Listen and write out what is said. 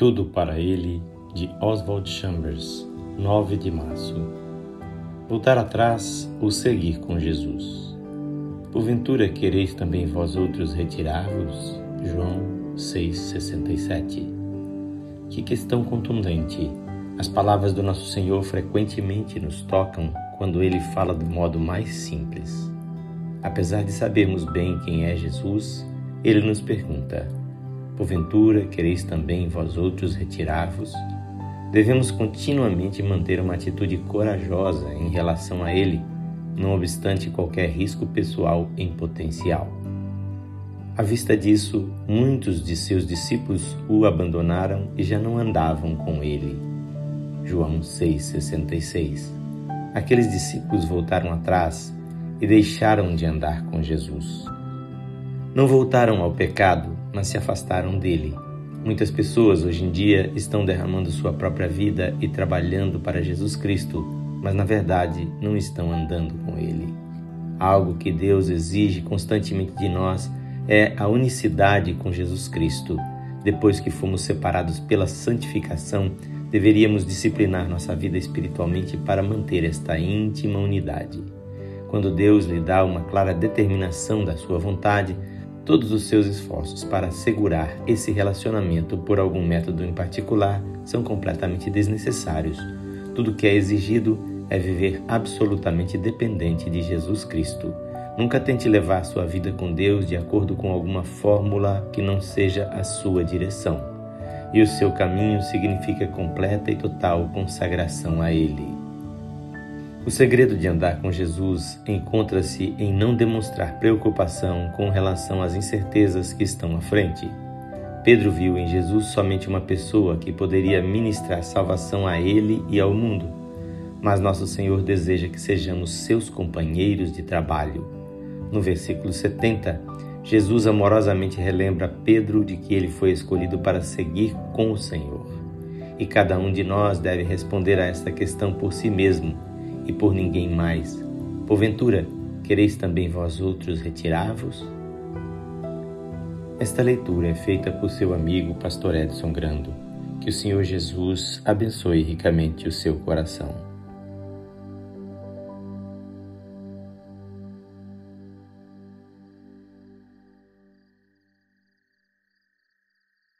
Tudo para ele, de Oswald Chambers, 9 de março. Voltar atrás ou seguir com Jesus. Porventura quereis também vós outros retirar-vos? João 6,67. Que questão contundente! As palavras do nosso Senhor frequentemente nos tocam quando ele fala do modo mais simples. Apesar de sabermos bem quem é Jesus, ele nos pergunta: Porventura quereis também vós outros retirar-vos? Devemos continuamente manter uma atitude corajosa em relação a Ele, não obstante qualquer risco pessoal em potencial. À vista disso, muitos de seus discípulos o abandonaram e já não andavam com ele. João 6,66 Aqueles discípulos voltaram atrás e deixaram de andar com Jesus. Não voltaram ao pecado, mas se afastaram dele. Muitas pessoas hoje em dia estão derramando sua própria vida e trabalhando para Jesus Cristo, mas na verdade não estão andando com Ele. Algo que Deus exige constantemente de nós é a unicidade com Jesus Cristo. Depois que fomos separados pela santificação, deveríamos disciplinar nossa vida espiritualmente para manter esta íntima unidade. Quando Deus lhe dá uma clara determinação da sua vontade, Todos os seus esforços para assegurar esse relacionamento por algum método em particular são completamente desnecessários. Tudo que é exigido é viver absolutamente dependente de Jesus Cristo. Nunca tente levar sua vida com Deus de acordo com alguma fórmula que não seja a sua direção. E o seu caminho significa completa e total consagração a Ele. O segredo de andar com Jesus encontra-se em não demonstrar preocupação com relação às incertezas que estão à frente. Pedro viu em Jesus somente uma pessoa que poderia ministrar salvação a ele e ao mundo, mas nosso Senhor deseja que sejamos seus companheiros de trabalho. No versículo 70, Jesus amorosamente relembra Pedro de que ele foi escolhido para seguir com o Senhor. E cada um de nós deve responder a esta questão por si mesmo e por ninguém mais. Porventura, quereis também vós outros retirar-vos? Esta leitura é feita por seu amigo Pastor Edson Grando. Que o Senhor Jesus abençoe ricamente o seu coração.